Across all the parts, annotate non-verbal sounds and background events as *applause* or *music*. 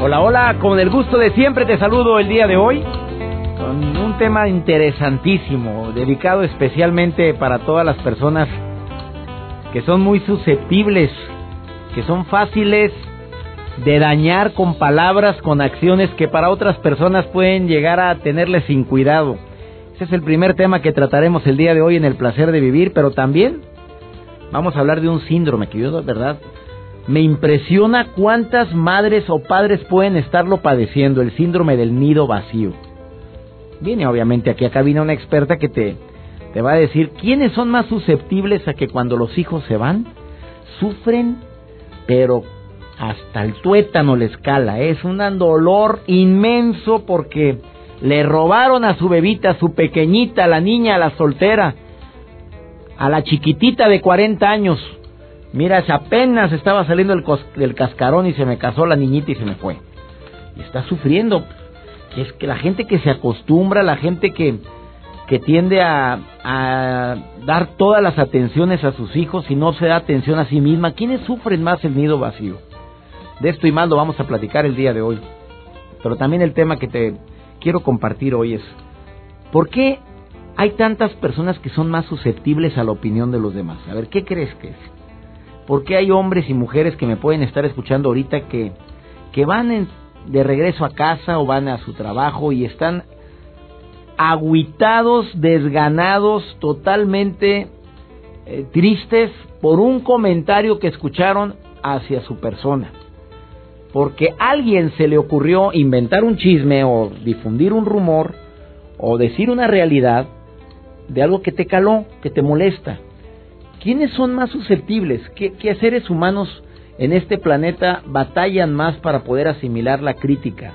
Hola, hola, con el gusto de siempre te saludo el día de hoy con un tema interesantísimo, dedicado especialmente para todas las personas que son muy susceptibles, que son fáciles de dañar con palabras, con acciones que para otras personas pueden llegar a tenerles sin cuidado. Ese es el primer tema que trataremos el día de hoy en el placer de vivir, pero también vamos a hablar de un síndrome que yo, verdad, me impresiona cuántas madres o padres pueden estarlo padeciendo, el síndrome del nido vacío. Viene obviamente aquí acá viene una experta que te, te va a decir quiénes son más susceptibles a que cuando los hijos se van, sufren, pero hasta el tuétano les cala. Es un dolor inmenso porque le robaron a su bebita, a su pequeñita, a la niña, a la soltera, a la chiquitita de 40 años. Mira, apenas estaba saliendo del cascarón y se me casó la niñita y se me fue. Está sufriendo. Es que la gente que se acostumbra, la gente que, que tiende a, a, dar todas las atenciones a sus hijos y no se da atención a sí misma, ¿quiénes sufren más el nido vacío? De esto y más lo vamos a platicar el día de hoy. Pero también el tema que te quiero compartir hoy es, ¿por qué hay tantas personas que son más susceptibles a la opinión de los demás? A ver, ¿qué crees que es? ¿Por qué hay hombres y mujeres que me pueden estar escuchando ahorita que, que van de regreso a casa o van a su trabajo y están aguitados, desganados, totalmente eh, tristes por un comentario que escucharon hacia su persona? porque a alguien se le ocurrió inventar un chisme o difundir un rumor o decir una realidad de algo que te caló, que te molesta. ¿Quiénes son más susceptibles? ¿Qué, seres humanos en este planeta batallan más para poder asimilar la crítica?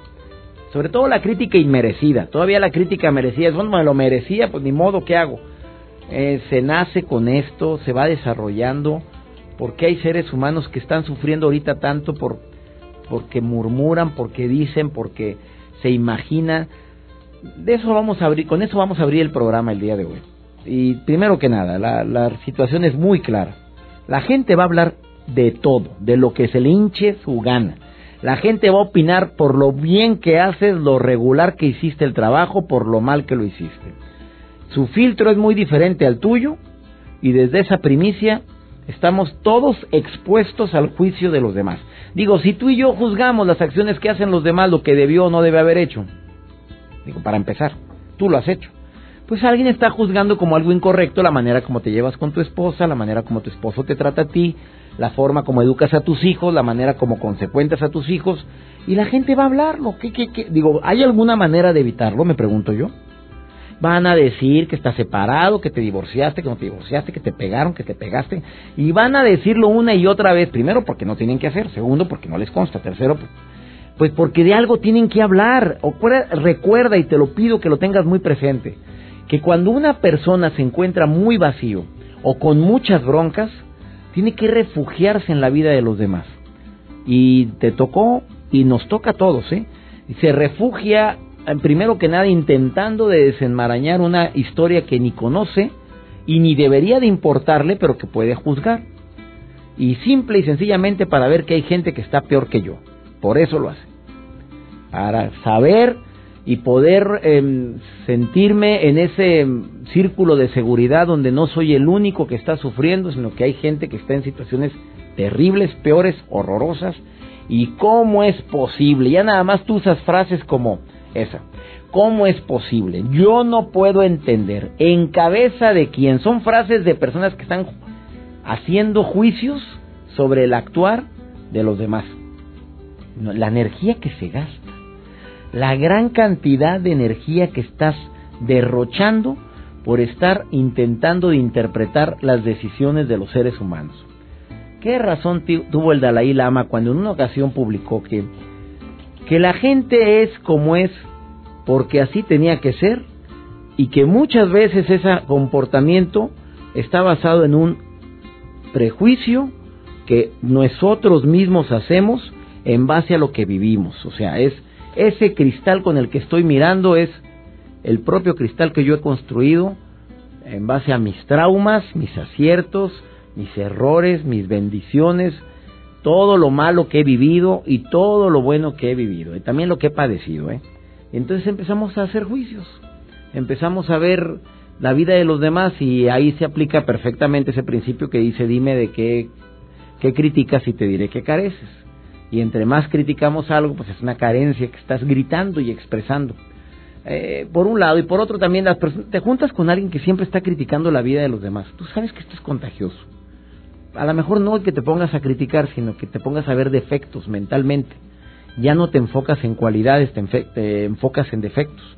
Sobre todo la crítica inmerecida. Todavía la crítica merecida es, bueno, me lo merecía, pues ni modo, ¿qué hago? Eh, se nace con esto, se va desarrollando, porque hay seres humanos que están sufriendo ahorita tanto por porque murmuran, porque dicen, porque se imagina. De eso vamos a abrir, con eso vamos a abrir el programa el día de hoy. Y primero que nada, la, la situación es muy clara. La gente va a hablar de todo, de lo que se le hinche su gana. La gente va a opinar por lo bien que haces, lo regular que hiciste el trabajo, por lo mal que lo hiciste. Su filtro es muy diferente al tuyo y desde esa primicia estamos todos expuestos al juicio de los demás. Digo, si tú y yo juzgamos las acciones que hacen los demás, lo que debió o no debe haber hecho, digo, para empezar, tú lo has hecho. Pues alguien está juzgando como algo incorrecto la manera como te llevas con tu esposa, la manera como tu esposo te trata a ti, la forma como educas a tus hijos, la manera como consecuentas a tus hijos, y la gente va a hablarlo. ¿Qué, qué, qué? Digo, ¿hay alguna manera de evitarlo? Me pregunto yo. Van a decir que estás separado, que te divorciaste, que no te divorciaste, que te pegaron, que te pegaste. Y van a decirlo una y otra vez. Primero, porque no tienen que hacer. Segundo, porque no les consta. Tercero, pues porque de algo tienen que hablar. Recuerda, y te lo pido que lo tengas muy presente, que cuando una persona se encuentra muy vacío o con muchas broncas, tiene que refugiarse en la vida de los demás. Y te tocó, y nos toca a todos, ¿eh? Se refugia primero que nada intentando de desenmarañar una historia que ni conoce y ni debería de importarle, pero que puede juzgar. Y simple y sencillamente para ver que hay gente que está peor que yo. Por eso lo hace. Para saber y poder em, sentirme en ese em, círculo de seguridad donde no soy el único que está sufriendo, sino que hay gente que está en situaciones terribles, peores, horrorosas. ¿Y cómo es posible? Ya nada más tú usas frases como esa. ¿Cómo es posible? Yo no puedo entender. ¿En cabeza de quién? Son frases de personas que están haciendo juicios sobre el actuar de los demás. La energía que se gasta. La gran cantidad de energía que estás derrochando por estar intentando de interpretar las decisiones de los seres humanos. ¿Qué razón tuvo el Dalai Lama cuando en una ocasión publicó que que la gente es como es porque así tenía que ser y que muchas veces ese comportamiento está basado en un prejuicio que nosotros mismos hacemos en base a lo que vivimos. O sea, es ese cristal con el que estoy mirando es el propio cristal que yo he construido en base a mis traumas, mis aciertos, mis errores, mis bendiciones, todo lo malo que he vivido y todo lo bueno que he vivido, y también lo que he padecido. ¿eh? Entonces empezamos a hacer juicios, empezamos a ver la vida de los demás y ahí se aplica perfectamente ese principio que dice, dime de qué, qué criticas y te diré que careces. Y entre más criticamos algo, pues es una carencia que estás gritando y expresando. Eh, por un lado, y por otro también, te juntas con alguien que siempre está criticando la vida de los demás. Tú sabes que esto es contagioso a lo mejor no que te pongas a criticar, sino que te pongas a ver defectos mentalmente. Ya no te enfocas en cualidades, te, enfocas en defectos.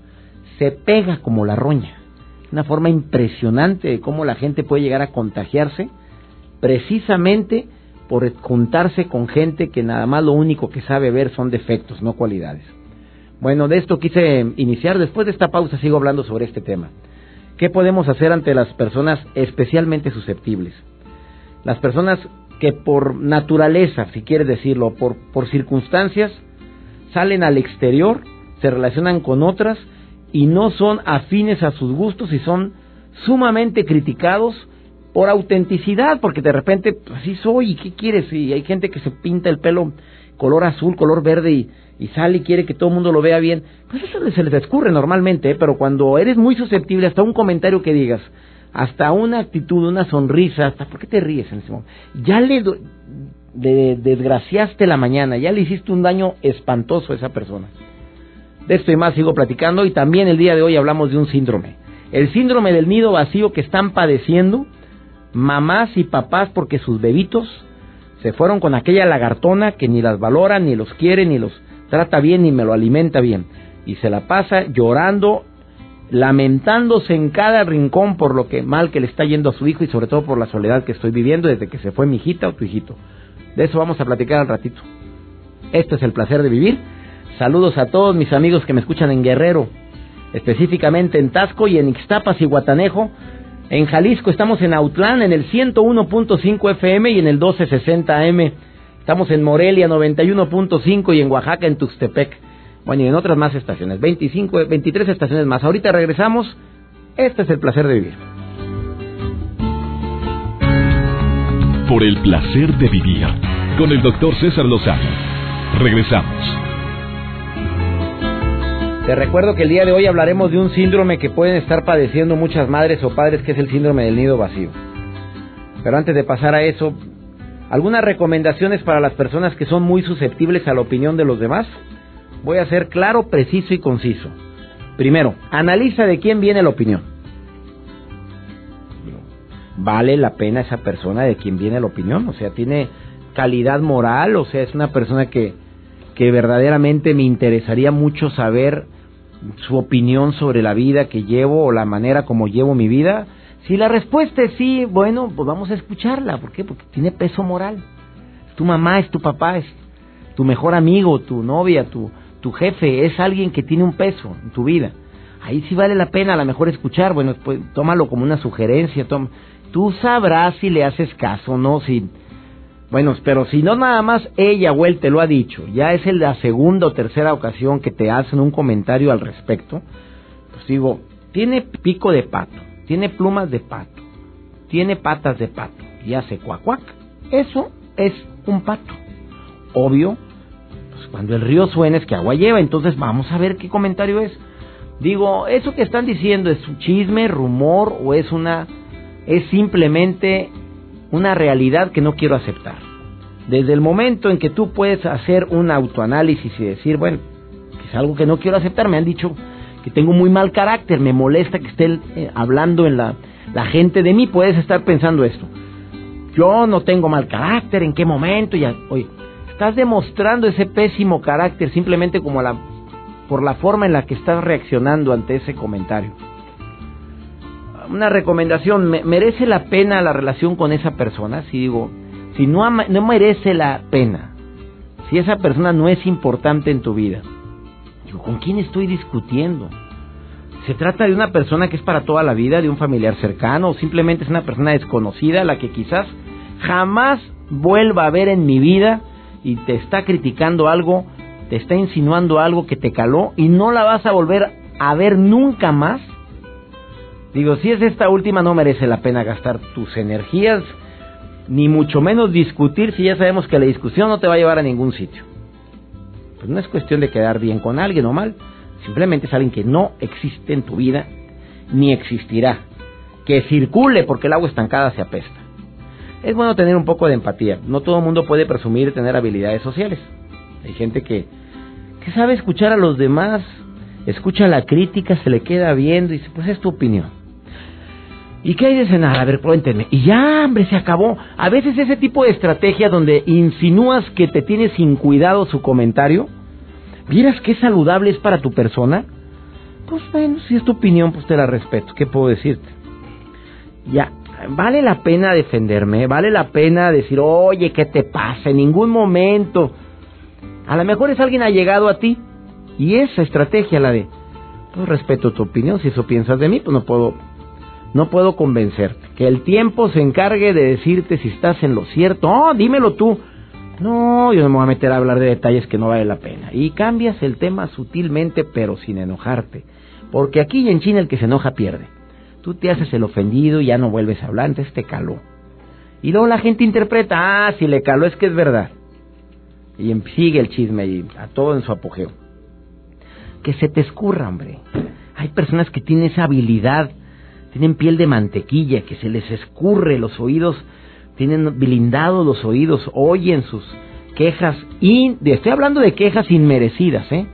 Se pega como la roña. Una forma impresionante de cómo la gente puede llegar a contagiarse precisamente por juntarse con gente que nada más lo único que sabe ver son defectos, no cualidades. Bueno, de esto quise iniciar. Después de esta pausa sigo hablando sobre este tema. ¿Qué podemos hacer ante las personas especialmente susceptibles? las personas que por naturaleza, si quieres decirlo, por, por circunstancias, salen al exterior, se relacionan con otras y no son afines a sus gustos y son sumamente criticados por autenticidad, porque de repente pues, así soy, ¿y qué quieres? Y hay gente que se pinta el pelo color azul, color verde y, sale y quiere que todo el mundo lo vea bien. Pues eso se les escurre normalmente, ¿eh? pero cuando eres muy susceptible hasta un comentario que digas, hasta una actitud, una sonrisa, hasta ¿por qué te ríes en ese momento? Ya le, desgraciaste la mañana, ya le hiciste un daño espantoso a esa persona. De esto y más sigo platicando y también el día de hoy hablamos de un síndrome. El síndrome del nido vacío que están padeciendo mamás y papás porque sus bebitos se fueron con aquella lagartona que ni las valora, ni los quiere, ni los trata bien, ni me lo alimenta bien. Y se la pasa llorando lamentándose en cada rincón por lo que mal que le está yendo a su hijo y sobre todo por la soledad que estoy viviendo desde que se fue mi hijita o tu hijito. De eso vamos a platicar al ratito. Esto es el placer de vivir. Saludos a todos mis amigos que me escuchan en Guerrero, específicamente en Tasco y en Ixtapas y Guatanejo. En Jalisco estamos en Autlán en el 101.5 FM y en el 1260 AM. Estamos en Morelia 91.5 y en Oaxaca en Tuxtepec. Bueno, y en otras más estaciones, 25, 23 estaciones más. Ahorita regresamos. Este es el placer de vivir. Por el placer de vivir con el doctor César Lozano. Regresamos. Te recuerdo que el día de hoy hablaremos de un síndrome que pueden estar padeciendo muchas madres o padres, que es el síndrome del nido vacío. Pero antes de pasar a eso, algunas recomendaciones para las personas que son muy susceptibles a la opinión de los demás. Voy a ser claro, preciso y conciso. Primero, analiza de quién viene la opinión. ¿Vale la pena esa persona de quién viene la opinión? O sea, ¿tiene calidad moral? O sea, es una persona que, que verdaderamente me interesaría mucho saber su opinión sobre la vida que llevo o la manera como llevo mi vida. Si la respuesta es sí, bueno, pues vamos a escucharla. ¿Por qué? Porque tiene peso moral. Es tu mamá, es tu papá, es tu mejor amigo, tu novia, tu, tu jefe es alguien que tiene un peso en tu vida. Ahí sí vale la pena a lo mejor escuchar, bueno, pues tómalo como una sugerencia, toma. tú sabrás si le haces caso o no, si... Bueno, pero si no nada más ella o él te lo ha dicho, ya es la segunda o tercera ocasión que te hacen un comentario al respecto, pues digo, tiene pico de pato, tiene plumas de pato, tiene patas de pato y hace cuac cuac. Eso es un pato. Obvio, cuando el río suena es que agua lleva, entonces vamos a ver qué comentario es. Digo, ¿eso que están diciendo es un chisme, rumor o es una es simplemente una realidad que no quiero aceptar? Desde el momento en que tú puedes hacer un autoanálisis y decir, bueno, que es algo que no quiero aceptar, me han dicho que tengo muy mal carácter, me molesta que estén eh, hablando en la, la gente de mí, puedes estar pensando esto. Yo no tengo mal carácter, ¿en qué momento? Ya, oye, Estás demostrando ese pésimo carácter simplemente como la, por la forma en la que estás reaccionando ante ese comentario. Una recomendación, ¿merece la pena la relación con esa persona? Si digo, si no, no merece la pena, si esa persona no es importante en tu vida. Digo, ¿con quién estoy discutiendo? ¿Se trata de una persona que es para toda la vida, de un familiar cercano, o simplemente es una persona desconocida, la que quizás jamás vuelva a ver en mi vida y te está criticando algo, te está insinuando algo que te caló y no la vas a volver a ver nunca más? Digo, si es esta última no merece la pena gastar tus energías, ni mucho menos discutir si ya sabemos que la discusión no te va a llevar a ningún sitio. Pues no es cuestión de quedar bien con alguien o mal, simplemente es alguien que no existe en tu vida, ni existirá. Que circule porque el agua estancada se apesta. Es bueno tener un poco de empatía. No todo el mundo puede presumir de tener habilidades sociales. Hay gente que, que sabe escuchar a los demás, escucha la crítica, se le queda viendo y dice, pues es tu opinión. ¿Y qué hay de cenar? A ver, cuéntenme. Y ya, hombre, se acabó. A veces ese tipo de estrategia donde insinúas que te tiene sin cuidado su comentario, ¿vieras qué saludable es para tu persona? Pues bueno, si es tu opinión, pues te la respeto. ¿Qué puedo decirte? Ya, vale la pena defenderme, vale la pena decir, oye, ¿qué te pasa? En ningún momento. A lo mejor es alguien allegado a ti. Y esa estrategia, la de, pues respeto tu opinión, si eso piensas de mí, pues no puedo no puedo convencerte. Que el tiempo se encargue de decirte si estás en lo cierto. Oh, dímelo tú. No, yo no me voy a meter a hablar de detalles que no vale la pena. Y cambias el tema sutilmente, pero sin enojarte. Porque aquí en China el que se enoja pierde. Tú te haces el ofendido y ya no vuelves a hablar, entonces te caló. Y luego la gente interpreta, ah, si le caló es que es verdad. Y em, sigue el chisme y a todo en su apogeo. Que se te escurra, hombre. Hay personas que tienen esa habilidad tienen piel de mantequilla, que se les escurre los oídos, tienen blindados los oídos, oyen sus quejas, y estoy hablando de quejas inmerecidas, ¿eh?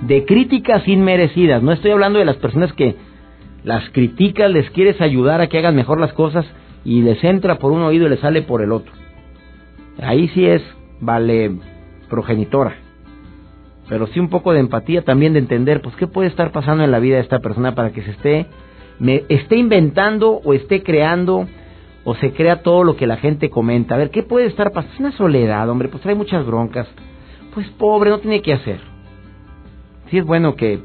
de críticas inmerecidas, no estoy hablando de las personas que las criticas, les quieres ayudar a que hagan mejor las cosas y les entra por un oído y les sale por el otro. Ahí sí es, vale, progenitora. Pero sí un poco de empatía también de entender, pues, qué puede estar pasando en la vida de esta persona para que se esté me esté inventando o esté creando o se crea todo lo que la gente comenta. A ver, ¿qué puede estar pasando? Es una soledad, hombre, pues trae muchas broncas. Pues pobre, no tiene que hacer. Sí es bueno que,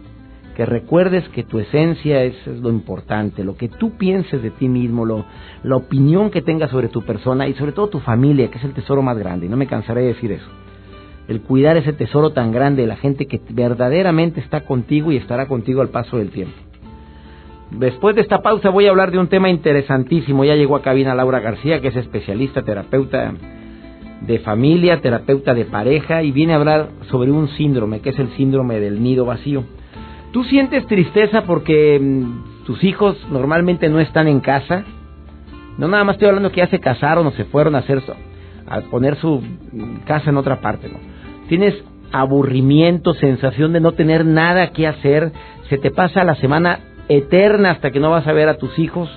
que recuerdes que tu esencia es, lo importante, lo que tú pienses de ti mismo, lo, la opinión que tengas sobre tu persona y sobre todo tu familia, que es el tesoro más grande. Y no me cansaré de decir eso. El cuidar ese tesoro tan grande de la gente que verdaderamente está contigo y estará contigo al paso del tiempo. Después de esta pausa voy a hablar de un tema interesantísimo. Ya llegó a cabina Laura García, que es especialista, terapeuta de familia, terapeuta de pareja, y viene a hablar sobre un síndrome, que es el síndrome del nido vacío. ¿Tú sientes tristeza porque mm, tus hijos normalmente no están en casa? No nada más estoy hablando que ya se casaron o se fueron a hacer a poner su mm, casa en otra parte, ¿no? Tienes aburrimiento, sensación de no tener nada que hacer, se te pasa la semana eterna hasta que no vas a ver a tus hijos.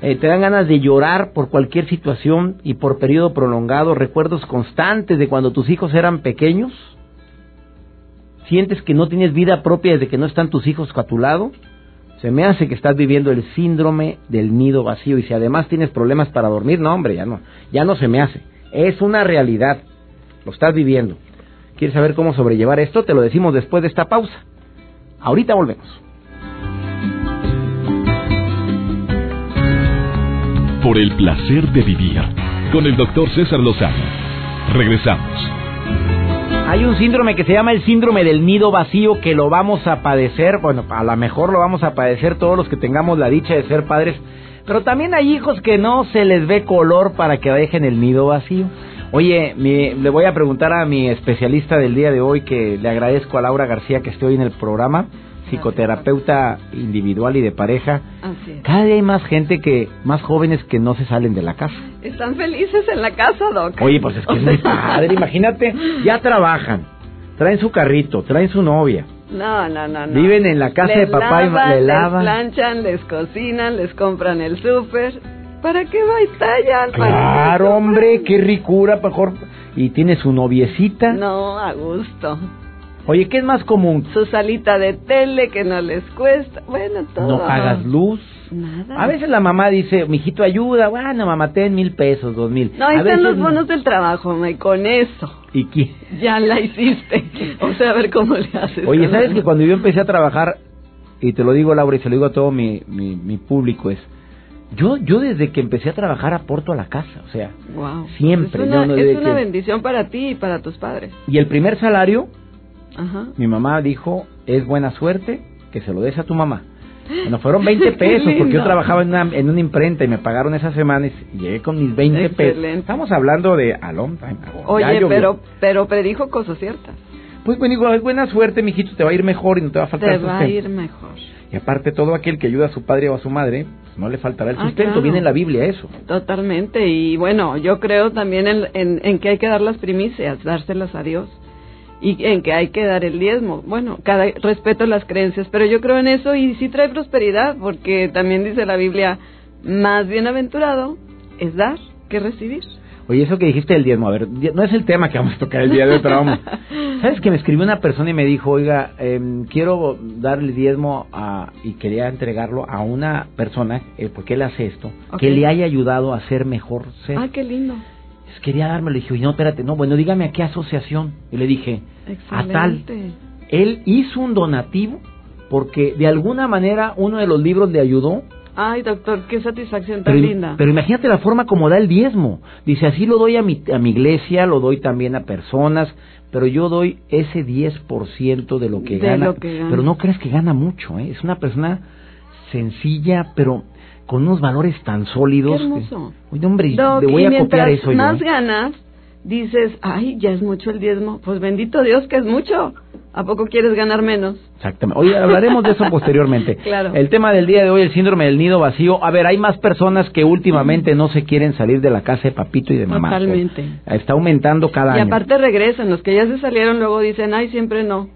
Eh, te dan ganas de llorar por cualquier situación y por periodo prolongado, recuerdos constantes de cuando tus hijos eran pequeños. Sientes que no tienes vida propia desde que no están tus hijos a tu lado. Se me hace que estás viviendo el síndrome del nido vacío y si además tienes problemas para dormir, no hombre, ya no, ya no se me hace. Es una realidad. Lo estás viviendo. ¿Quieres saber cómo sobrellevar esto? Te lo decimos después de esta pausa. Ahorita volvemos. Por el placer de vivir con el doctor César Lozano. Regresamos. Hay un síndrome que se llama el síndrome del nido vacío que lo vamos a padecer, bueno, a lo mejor lo vamos a padecer todos los que tengamos la dicha de ser padres, pero también hay hijos que no se les ve color para que dejen el nido vacío. Oye, le voy a preguntar a mi especialista del día de hoy, que le agradezco a Laura García que esté hoy en el programa psicoterapeuta individual y de pareja. Cada día hay más gente que, más jóvenes que no se salen de la casa. Están felices en la casa, Doc. Oye, pues es que es muy padre, imagínate, ya trabajan, traen su carrito, traen su novia. No, no, no, Viven en la casa de papá y le lavan. Les planchan, les cocinan, les compran el súper. ¿Para qué va y tallan? Claro, hombre, qué ricura, mejor. ¿Y tiene su noviecita? No, a gusto. Oye, ¿qué es más común? Su salita de tele que no les cuesta. Bueno, todo. No pagas luz. Nada. A veces la mamá dice, mijito, ayuda, bueno, mamá, ten mil pesos, dos mil. No, ahí a están veces los no. bonos del trabajo, me con eso. ¿Y qué? Ya la hiciste. O sea, a ver cómo le haces. Oye, ¿sabes que cuando yo empecé a trabajar, y te lo digo, Laura, y se lo digo a todo mi, mi, mi público, es, yo, yo desde que empecé a trabajar aporto a la casa, o sea, Wow. siempre, Es una, yo no es una que- bendición para ti y para tus padres. y el primer salario, Ajá. mi mamá dijo, es buena suerte que se lo des a tu mamá. Bueno, fueron 20 *laughs* Qué pesos porque yo trabajaba en una, en una imprenta y me pagaron esas semanas y llegué con mis 20 pesos. Estamos hablando de a long time ago. Ya Oye, pero, pero predijo cosas ciertas. Pues bueno, digo, es buena suerte, mijito, te va a ir mejor y no te va a faltar Te va a sustento. ir mejor. Y aparte, todo aquel que ayuda a su padre o a su madre, pues no le faltará el Ah, sustento. claro. Viene en la Biblia eso. Totalmente. Y bueno, yo creo también en, en, en que hay que dar las primicias, dárselas a Dios. Y en que hay que dar el diezmo. Bueno, cada respeto las creencias, pero yo creo en eso y sí trae prosperidad, porque también dice la Biblia, más bienaventurado es dar que recibir. Oye, eso que dijiste del diezmo, a ver, no es el tema que vamos a tocar el día de hoy, pero vamos. *laughs* ¿Sabes que me escribió una persona y me dijo, oiga, em, quiero dar el diezmo a, y quería entregarlo a una persona, eh, porque él hace esto, Ok. que le haya ayudado a ser mejor ser? Ah, qué lindo. Pues quería dármelo, le dije, no, espérate, no, bueno, dígame a qué asociación. Y le dije, a tal. Él hizo un donativo porque de alguna manera uno de los libros le ayudó Ay, doctor, qué satisfacción tan Pero, linda. pero imagínate la forma como da el diezmo. Dice, así lo doy a mi, a mi iglesia, lo doy también a personas, pero yo doy ese 10% de lo que De gana. lo que gana. Pero no crees que gana mucho, ¿eh? Es una persona sencilla, pero con unos valores tan sólidos. Qué hermoso. que- Oye, hombre, Doc, le voy y a copiar eso yo. más ganas, dices, ay, ya es mucho el diezmo. Pues bendito Dios que es mucho. ¿A poco quieres ganar menos? Exactamente. Oye, hablaremos de eso *laughs* posteriormente. Claro. El tema del día de hoy, el síndrome del nido vacío. A ver, hay más personas que últimamente no se quieren salir de la casa de papito y de mamá. Totalmente. Está aumentando cada y año. aparte regresan, los que ya se salieron luego dicen, ay, siempre no.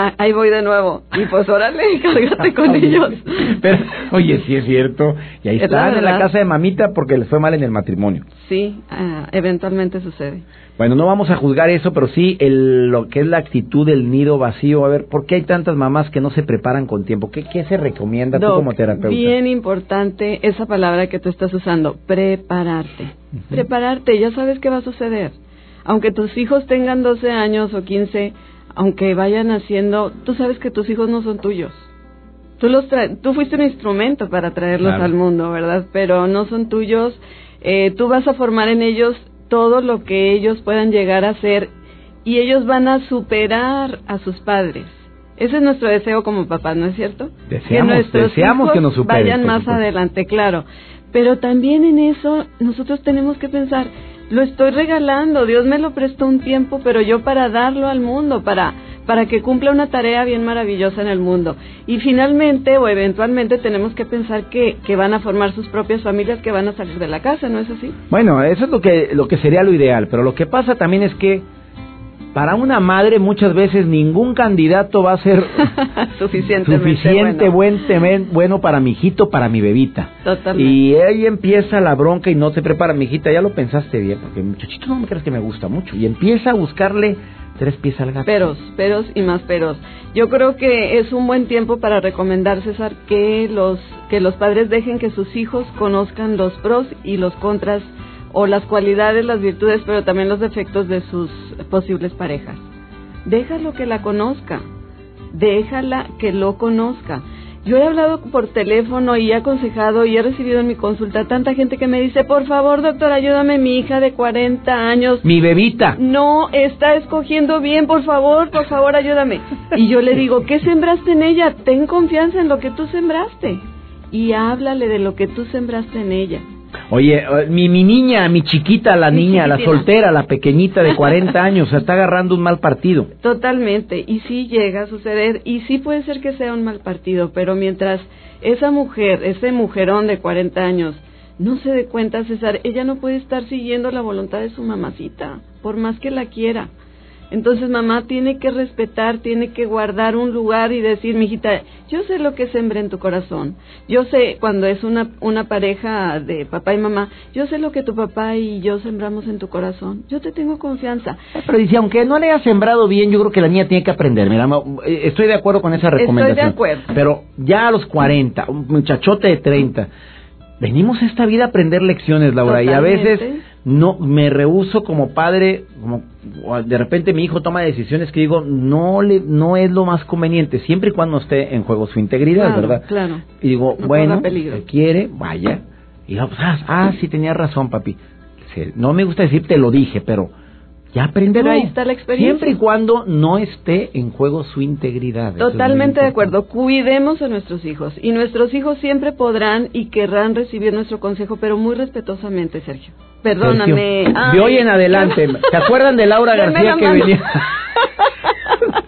Ah, ahí voy de nuevo. Y pues órale, *laughs* cárgate con ellos. Pero, oye, sí es cierto. Y ahí Es la están en la casa de mamita porque les fue mal en el matrimonio. Sí, ah, eventualmente sucede. Bueno, no vamos a juzgar eso, pero sí el, lo que es la actitud del nido vacío. A ver, ¿por qué hay tantas mamás que no se preparan con tiempo? ¿Qué, qué se recomienda tú Doc, como terapeuta? Bien importante esa palabra que tú estás usando, prepararte. Prepararte, ya sabes qué va a suceder. Aunque tus hijos tengan 12 años o 15, aunque vayan haciendo, tú sabes que tus hijos no son tuyos. Tú, los tra- tú fuiste un instrumento para traerlos Claro. al mundo, ¿verdad? Pero no son tuyos. Eh, tú vas a formar en ellos todo lo que ellos puedan llegar a ser y ellos van a superar a sus padres. Ese es nuestro deseo como papás, ¿no es cierto? Deseamos- nuestros deseamos hijos que nos superen, vayan más adelante, claro. Pero también en eso nosotros tenemos que pensar, lo estoy regalando, Dios me lo prestó un tiempo, pero yo para darlo al mundo, para para que cumpla una tarea bien maravillosa en el mundo. Y finalmente o eventualmente tenemos que pensar que, que van a formar sus propias familias, que van a salir de la casa, ¿no es así? Bueno, eso es lo que, lo que sería lo ideal, pero lo que pasa también es que para una madre muchas veces ningún candidato va a ser *laughs* Suficientemente suficiente bueno. buen bueno para mi hijito, para mi bebita. Totalmente. Y ahí empieza la bronca y no te prepara, mi hijita, ya lo pensaste bien, porque muchachito no me crees que me gusta mucho. Y empieza a buscarle tres pies al gato. Peros, peros y más peros. Yo creo que es un buen tiempo para recomendar, César, que los, que los padres dejen que sus hijos conozcan los pros y los contras, o las cualidades, las virtudes, pero también los defectos de sus posibles parejas. Déjalo que la conozca, déjala que lo conozca. Yo he hablado por teléfono y he aconsejado y he recibido en mi consulta tanta gente que me dice, por favor, doctor, ayúdame, mi hija de 40 años Mi bebita. no está escogiendo bien, por favor, por favor, ayúdame. Y yo le digo, ¿qué sembraste en ella? Ten confianza en lo que tú sembraste. Y háblale de lo que tú sembraste en ella. Oye, eh, mi, mi niña, mi chiquita, la niña, la soltera, la pequeñita de 40 *laughs* años, se está agarrando un mal partido. Totalmente. Y sí llega a suceder. Y sí puede ser que sea un mal partido. Pero mientras esa mujer, ese mujerón de 40 años, no se dé cuenta, César, ella no puede estar siguiendo la voluntad de su mamacita, por más que la quiera. Entonces mamá tiene que respetar, tiene que guardar un lugar y decir, mijita, yo sé lo que sembré en tu corazón. Yo sé cuando es una una pareja de papá y mamá, yo sé lo que tu papá y yo sembramos en tu corazón. Yo te tengo confianza. Pero dice, aunque no le haya sembrado bien, yo creo que la niña tiene que aprender. Mira, eh, estoy de acuerdo con esa recomendación. Estoy de acuerdo. Pero ya a los 40, un muchachote de 30, venimos a esta vida a aprender lecciones, Laura, y a veces no me rehuso como padre, como de repente mi hijo toma decisiones que digo, no le no es lo más conveniente, siempre y cuando esté en juego su integridad, ¿verdad? Claro. Y digo, bueno, si quiere, vaya. Y pues, ah, ah, sí tenía razón, papi. No me gusta decir te lo dije, pero ya aprenderá. ahí está la experiencia. Siempre y cuando no esté en juego su integridad. Totalmente de acuerdo. Cuidemos a nuestros hijos. Y nuestros hijos siempre podrán y querrán recibir nuestro consejo, pero muy respetuosamente, Sergio. Perdóname. de hoy en adelante. *laughs* ¿Se acuerdan de Laura García que venía? *laughs*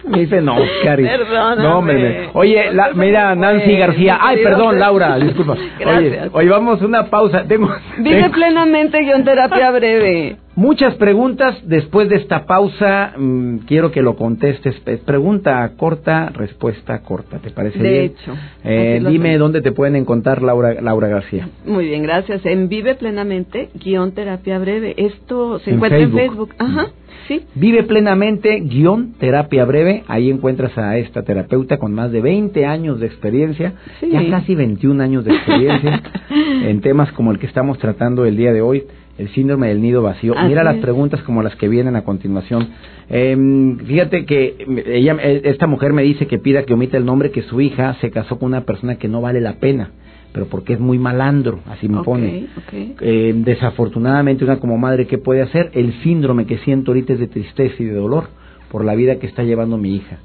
me dice, no, Cari. Perdóname. No, me, Oye, la, mira, Nancy García. Ay, perdón, Laura, disculpa. Oye, hoy vamos a una pausa. Tengo, Vive plenamente guion terapia breve. Muchas preguntas después de esta pausa. Mm, quiero que lo contestes. Pregunta corta, respuesta corta. ¿Te parece de bien? hecho. Eh, dime dónde te pueden encontrar Laura, Laura García. Muy bien, gracias. En Vive Plenamente, guion terapia breve. Esto se encuentra en Facebook. Ajá. Sí. Vive plenamente, guion, terapia breve. Ahí encuentras a esta terapeuta con más de 20 años de experiencia, ya casi 21 años de experiencia *laughs* en temas como el que estamos tratando el día de hoy el síndrome del nido vacío. Mira las preguntas como las que vienen a continuación. Eh, fíjate que ella, esta mujer me dice que pida que omita el nombre que su hija se casó con una persona que no vale la pena, pero porque es muy malandro, así me pone. Eh, desafortunadamente, una como madre, ¿qué puede hacer? El síndrome que siento ahorita es de tristeza y de dolor por la vida que está llevando mi hija.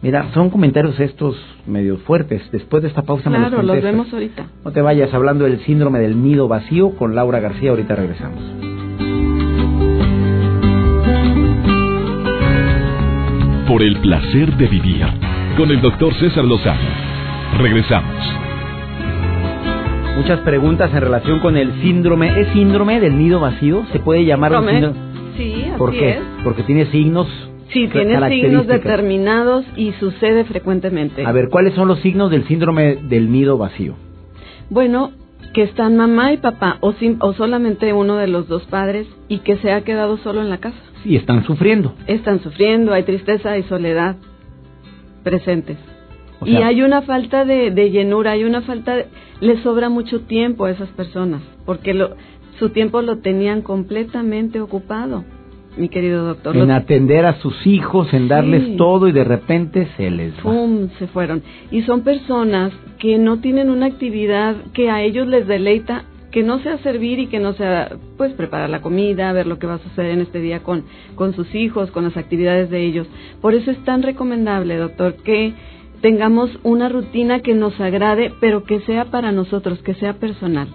Mira, son comentarios estos medio fuertes. Después de esta pausa me los Claro, los vemos ahorita. No te vayas hablando del síndrome del nido vacío con Laura García. Ahorita regresamos. Por el placer de vivir con el doctor César Lozano. Regresamos. Muchas preguntas en relación con el síndrome. ¿Es síndrome del nido vacío? ¿Se puede llamar síndrome? Sí, así ¿Por qué? Es. Porque tiene signos Sí, tiene signos determinados y sucede frecuentemente. A ver, ¿cuáles son los signos del síndrome del nido vacío? Bueno, que están mamá y papá o, o solamente uno de los dos padres y que se ha quedado solo en la casa. Sí, están sufriendo. Están sufriendo, hay tristeza y soledad presentes. y hay una falta de, llenura, hay una falta, de, le sobra mucho tiempo a esas personas, porque lo, su tiempo lo tenían completamente ocupado mi querido doctor. En atender a sus hijos, en darles todo y de repente se les va. ¡Pum! Se fueron. Y son personas que no tienen una actividad que a ellos les deleita, que no sea servir y que no sea, pues, preparar la comida, ver lo que va a suceder en este día con, con sus hijos, con las actividades de ellos. Por eso es tan recomendable, doctor, que tengamos una rutina que nos agrade, pero que sea para nosotros, que sea personal.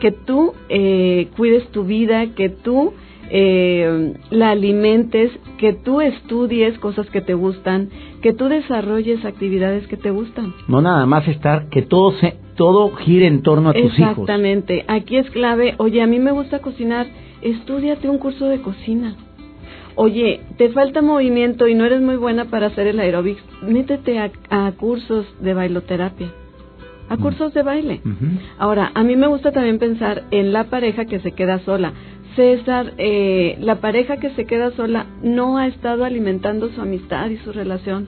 Que tú eh, cuides tu vida, que tú eh, la alimentes, que tú estudies cosas que te gustan, que tú desarrolles actividades que te gustan. No nada más estar, que todo se, todo gire en torno a tus hijos. Exactamente. Aquí es clave. Oye, a mí me gusta cocinar. Estudiate un curso de cocina. Oye, te falta movimiento y no eres muy buena para hacer el aeróbics. Métete a, cursos de bailoterapia a mm. cursos de baile. Ahora, a mí me gusta también pensar en la pareja que se queda sola. César, eh, la pareja que se queda sola no ha estado alimentando su amistad y su relación.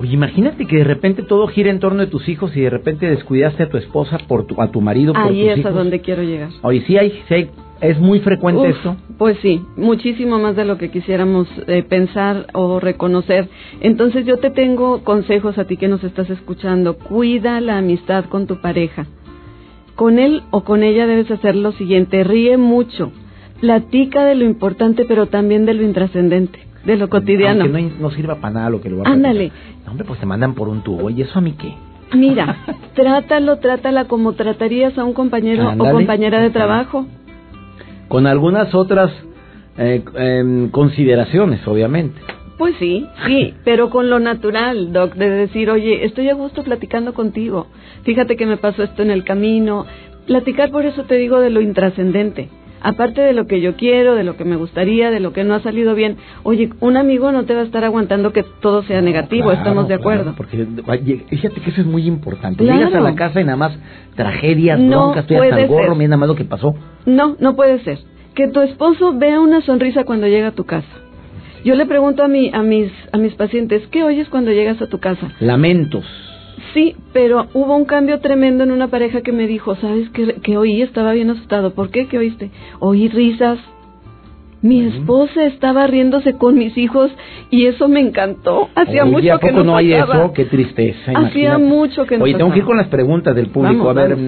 Oye, imagínate que de repente todo gira en torno de tus hijos y de repente descuidaste a tu esposa por tu, a tu marido por Ahí es a donde quiero llegar. Oye, sí hay, sí hay es muy frecuente esto. Pues sí, muchísimo más de lo que quisiéramos eh, pensar o reconocer. Entonces yo te tengo consejos a ti que nos estás escuchando. Cuida la amistad con tu pareja. Con él o con ella debes hacer lo siguiente, ríe mucho platica de lo importante, pero también de lo intrascendente, de lo cotidiano. Que no, sirva para nada lo que lo va a Ándale. hombre, pues te mandan por un tubo. ¿Y eso a mí qué? Mira, *laughs* trátalo, trátala como tratarías a un compañero o compañera de trabajo. Con algunas otras eh, em, consideraciones, obviamente. Pues sí, sí, *laughs* pero con lo natural, Doc, de decir, oye, estoy a gusto platicando contigo. Fíjate que me pasó esto en el camino. Platicar, por eso te digo, de lo intrascendente aparte de lo que yo quiero, de lo que me gustaría, de lo que no ha salido bien, oye, un amigo no te va a estar aguantando que todo sea negativo, estamos de acuerdo. porque fíjate que eso es muy importante. Llegas a la casa y nada más tragedias, no broncas, estoy hasta el gorro, mira nada más lo que pasó. No, no puede ser. Que tu esposo vea una sonrisa cuando llega a tu casa. Yo le pregunto a, mi, a, mis, a mis pacientes, ¿qué oyes cuando llegas a tu casa? Lamentos. Sí, pero hubo un cambio tremendo en una pareja que me dijo, ¿sabes qué, que oí? Estaba bien asustado. ¿Por qué? ¿Qué oíste? Oí risas. Mi esposa estaba riéndose con mis hijos y eso me encantó. Hacía mucho que no, no hay eso? Qué tristeza. Hacía mucho que no Oye, tengo que ir con las preguntas del público. a ver,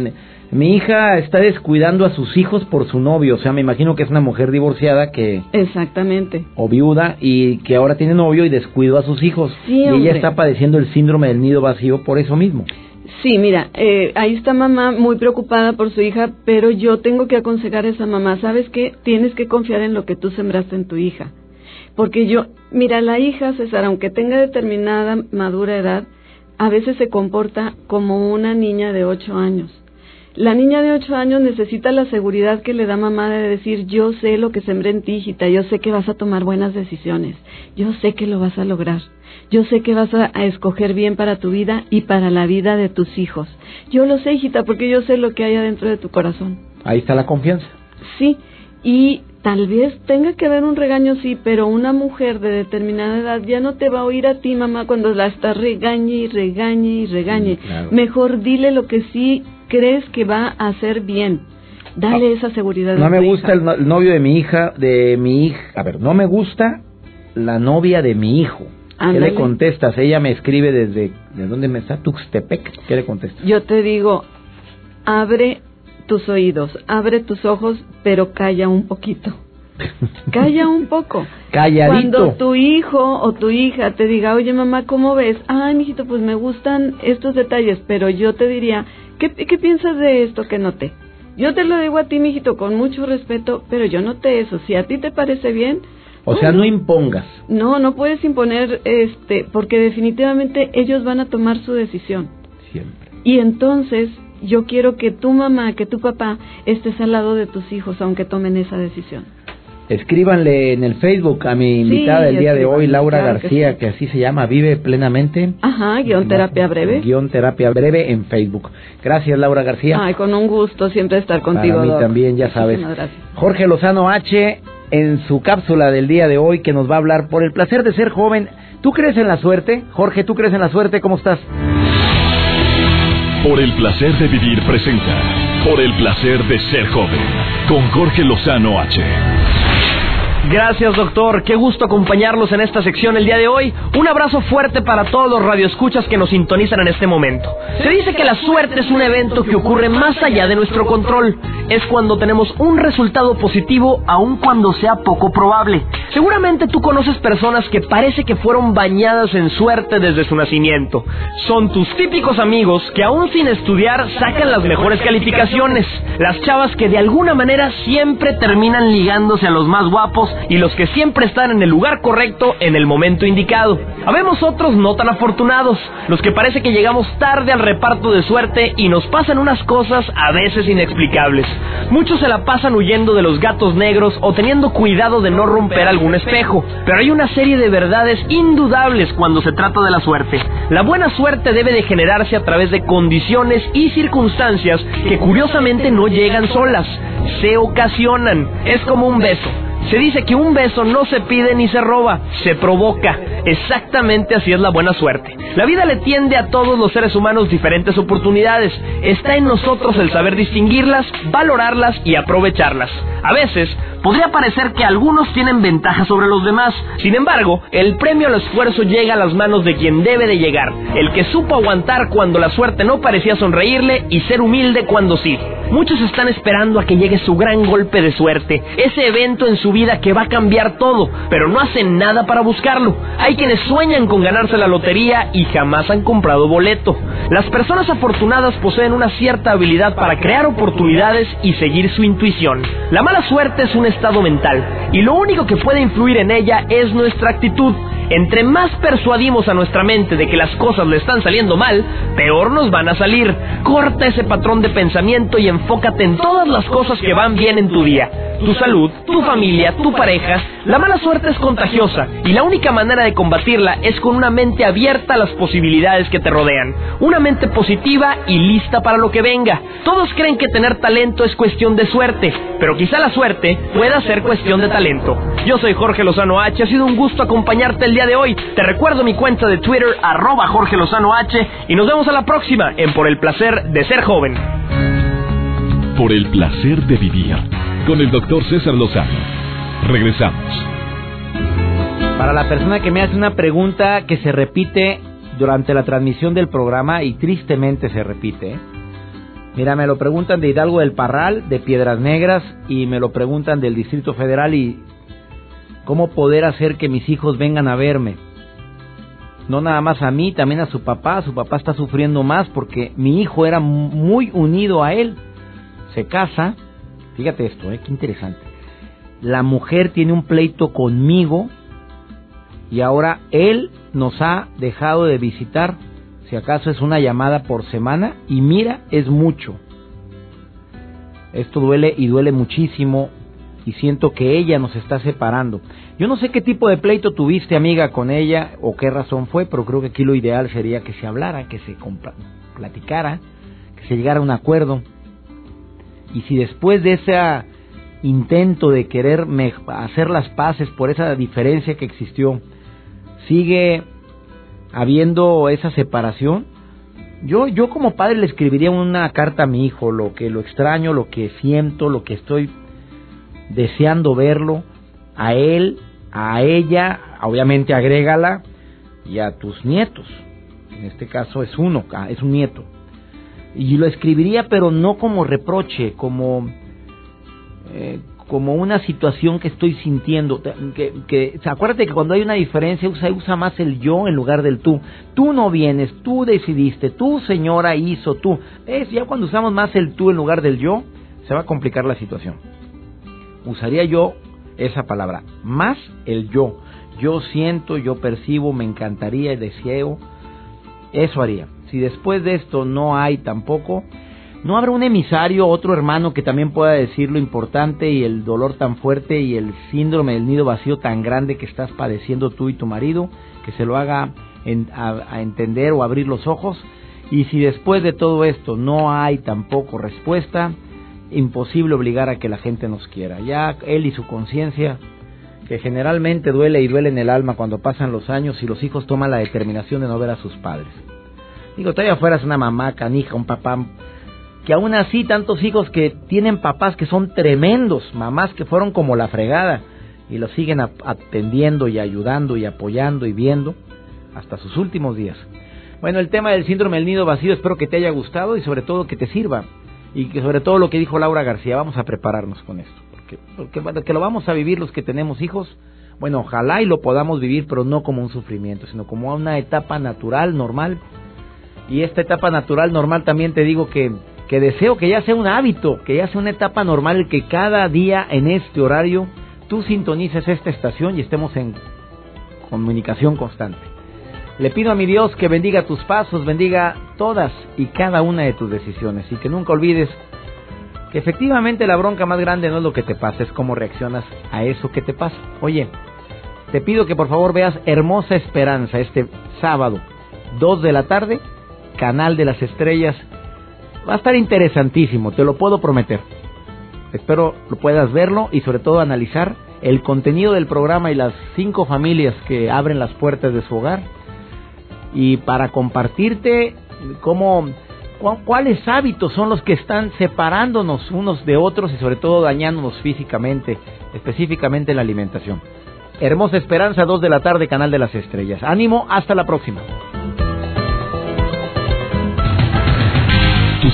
mi hija está descuidando a sus hijos por su novio, o sea, me imagino que es una mujer divorciada que... Exactamente. O viuda y que ahora tiene novio y descuidó a sus hijos. Sí, y ella está padeciendo el síndrome del nido vacío por eso mismo. Sí, mira, eh, ahí está mamá muy preocupada por su hija, pero yo tengo que aconsejar a esa mamá, ¿sabes qué? Tienes que confiar en lo que tú sembraste en tu hija. Porque yo, mira, la hija, César, aunque tenga determinada madura edad, a veces se comporta como una niña de ocho años la niña de ocho años necesita la seguridad que le da mamá de decir, yo sé lo que sembré en ti, hijita, yo sé que vas a tomar buenas decisiones, yo sé que lo vas a lograr, yo sé que vas a, escoger bien para tu vida y para la vida de tus hijos. Yo lo sé, hijita, porque yo sé lo que hay adentro de tu corazón. Ahí está la confianza. Sí, y tal vez tenga que haber un regaño, sí, pero una mujer de determinada edad ya no te va a oír a ti, mamá, cuando la está regañe y regañe y regañe. Mejor dile lo que sí crees que va a hacer bien. Dale esa seguridad. No me gusta el, novio de mi hija, de mi hija. A ver, no me gusta la novia de mi hijo. ¿Qué le contestas? Ella me escribe desde... ¿De dónde me está? Tuxtepec. ¿Qué le contestas? Yo te digo, abre tus oídos, abre tus ojos, pero calla un poquito. *laughs* Calla un poco. Calladito. Cuando tu hijo o tu hija te diga, oye mamá, ¿cómo ves? Ay, mijito, pues me gustan estos detalles, pero yo te diría, ¿Qué, piensas de esto que noté? Yo te lo digo a ti, mijito, con mucho respeto, pero yo noté eso. Si a ti te parece bien... O sea, no impongas. No, no puedes imponer, este, porque definitivamente ellos van a tomar su decisión. Siempre. Y entonces yo quiero que tu mamá, que tu papá estés al lado de tus hijos, aunque tomen esa decisión. Escríbanle en el Facebook a mi invitada del día de hoy, Laura García, que, así se llama, Vive Plenamente. Ajá, guion terapia breve. Guión terapia breve en Facebook. Gracias, Laura García. Ay, con un gusto siempre estar contigo. Para mí también, ya sabes. Jorge Lozano H, en su cápsula del día de hoy, que nos va a hablar por el placer de ser joven. ¿Tú crees en la suerte? Jorge, ¿tú crees en la suerte? ¿Cómo estás? Por el placer de vivir presenta. Por el placer de ser joven. Con Jorge Lozano H. Gracias, doctor. Qué gusto acompañarlos en esta sección el día de hoy. Un abrazo fuerte para todos los radioescuchas que nos sintonizan en este momento. Se dice que la suerte es un evento que ocurre más allá de nuestro control. Es cuando tenemos un resultado positivo, aun cuando sea poco probable. Seguramente tú conoces personas que parece que fueron bañadas en suerte desde su nacimiento. Son tus típicos amigos que aún sin estudiar sacan las mejores calificaciones. Las chavas que de alguna manera siempre terminan ligándose a los más guapos y los que siempre están en el lugar correcto en el momento indicado. Habemos otros no tan afortunados, los que parece que llegamos tarde al reparto de suerte y nos pasan unas cosas a veces inexplicables. Muchos se la pasan huyendo de los gatos negros o teniendo cuidado de no romper algún espejo, pero hay una serie de verdades indudables cuando se trata de la suerte. La buena suerte debe de generarse a través de condiciones y circunstancias que curiosamente no llegan solas, se ocasionan, es como un beso. Se dice que un beso no se pide ni se roba, se provoca. Exactamente así es la buena suerte. La vida le tiende a todos los seres humanos diferentes oportunidades. Está en nosotros el saber distinguirlas, valorarlas y aprovecharlas. A veces, podría parecer que algunos tienen ventaja sobre los demás. Sin embargo, el premio al esfuerzo llega a las manos de quien debe de llegar. El que supo aguantar cuando la suerte no parecía sonreírle y ser humilde cuando sí. Muchos están esperando a que llegue su gran golpe de suerte, ese evento en su vida que va a cambiar todo, pero no hacen nada para buscarlo. Hay quienes sueñan con ganarse la lotería y jamás han comprado boleto. Las personas afortunadas poseen una cierta habilidad para crear oportunidades y seguir su intuición. La mala suerte es un estado mental y lo único que puede influir en ella es nuestra actitud. Entre más persuadimos a nuestra mente de que las cosas le están saliendo mal, peor nos van a salir. Corta ese patrón de pensamiento y enfócate en todas las cosas que van bien en tu día. Tu salud, tu familia, tu pareja. La mala suerte es contagiosa y la única manera de combatirla es con una mente abierta a las posibilidades que te rodean. Una mente positiva y lista para lo que venga. Todos creen que tener talento es cuestión de suerte, pero quizá la suerte pueda ser cuestión de talento. Yo soy Jorge Lozano H, ha sido un gusto acompañarte el día de hoy. Te recuerdo mi cuenta de Twitter, arroba Jorge Lozano H, y nos vemos a la próxima en Por el Placer de Ser Joven. Por el Placer de Vivir, con el doctor César Lozano. Regresamos. Para la persona que me hace una pregunta que se repite durante la transmisión del programa y tristemente se repite, Mira, me lo preguntan de Hidalgo del Parral, de Piedras Negras, y me lo preguntan del Distrito Federal y cómo poder hacer que mis hijos vengan a verme. No nada más a mí, también a su papá. Su papá está sufriendo más porque mi hijo era muy unido a él. Se casa. Fíjate esto, ¿eh? qué interesante. La mujer tiene un pleito conmigo y ahora él nos ha dejado de visitar si acaso es una llamada por semana, y mira, es mucho. Esto duele y duele muchísimo y siento que ella nos está separando. Yo no sé qué tipo de pleito tuviste, amiga, con ella o qué razón fue, pero creo que aquí lo ideal sería que se hablara, que se platicara, que se llegara a un acuerdo. Y si después de ese intento de querer hacer las paces por esa diferencia que existió, sigue habiendo esa separación, yo, yo como padre le escribiría una carta a mi hijo, lo que lo extraño, lo que siento, lo que estoy deseando verlo, a él, a ella, obviamente agrégala, y a tus nietos. En este caso es uno, es un nieto. Y lo escribiría, pero no como reproche, como eh, como una situación que estoy sintiendo. Que, acuérdate que cuando hay una diferencia usa, usa más el yo en lugar del tú. Tú no vienes, tú decidiste, tú señora hizo, tú. Es ya cuando usamos más el tú en lugar del yo, se va a complicar la situación. Usaría yo esa palabra, más el yo. Yo siento, yo percibo, me encantaría, deseo. Eso haría. Si después de esto no hay tampoco, ¿No habrá un emisario, otro hermano que también pueda decir lo importante y el dolor tan fuerte y el síndrome del nido vacío tan grande que estás padeciendo tú y tu marido, que se lo haga a, entender o abrir los ojos? Y si después de todo esto no hay tampoco respuesta, imposible obligar a que la gente nos quiera. Ya él y su conciencia, que generalmente duele y duele en el alma cuando pasan los años y los hijos toman la determinación de no ver a sus padres. Digo, todavía fueras una mamá canija, un papá que aún así tantos hijos que tienen papás que son tremendos, mamás que fueron como la fregada y los siguen atendiendo y ayudando y apoyando y viendo hasta sus últimos días. Bueno, el tema del síndrome del nido vacío espero que te haya gustado y sobre todo que te sirva y que sobre todo lo que dijo Laura García, vamos a prepararnos con esto, porque, porque que lo vamos a vivir los que tenemos hijos, bueno, ojalá y lo podamos vivir, pero no como un sufrimiento, sino como una etapa natural, normal. Y esta etapa natural, normal, también te digo que que deseo que ya sea un hábito, que ya sea una etapa normal, que cada día en este horario tú sintonices esta estación y estemos en comunicación constante. Le pido a mi Dios que bendiga tus pasos, bendiga todas y cada una de tus decisiones y que nunca olvides que efectivamente la bronca más grande no es lo que te pasa, es cómo reaccionas a eso que te pasa. Oye, te pido que por favor veas Hermosa Esperanza este sábado, 2 de la tarde, Canal de las Estrellas, Va a estar interesantísimo, te lo puedo prometer. Espero lo puedas verlo y sobre todo analizar el contenido del programa y las cinco familias que abren las puertas de su hogar. Y para compartirte cómo, cuáles hábitos son los que están separándonos unos de otros y sobre todo dañándonos físicamente, específicamente en la alimentación. Hermosa Esperanza, 2 de la tarde, Canal de las Estrellas. Ánimo, hasta la próxima.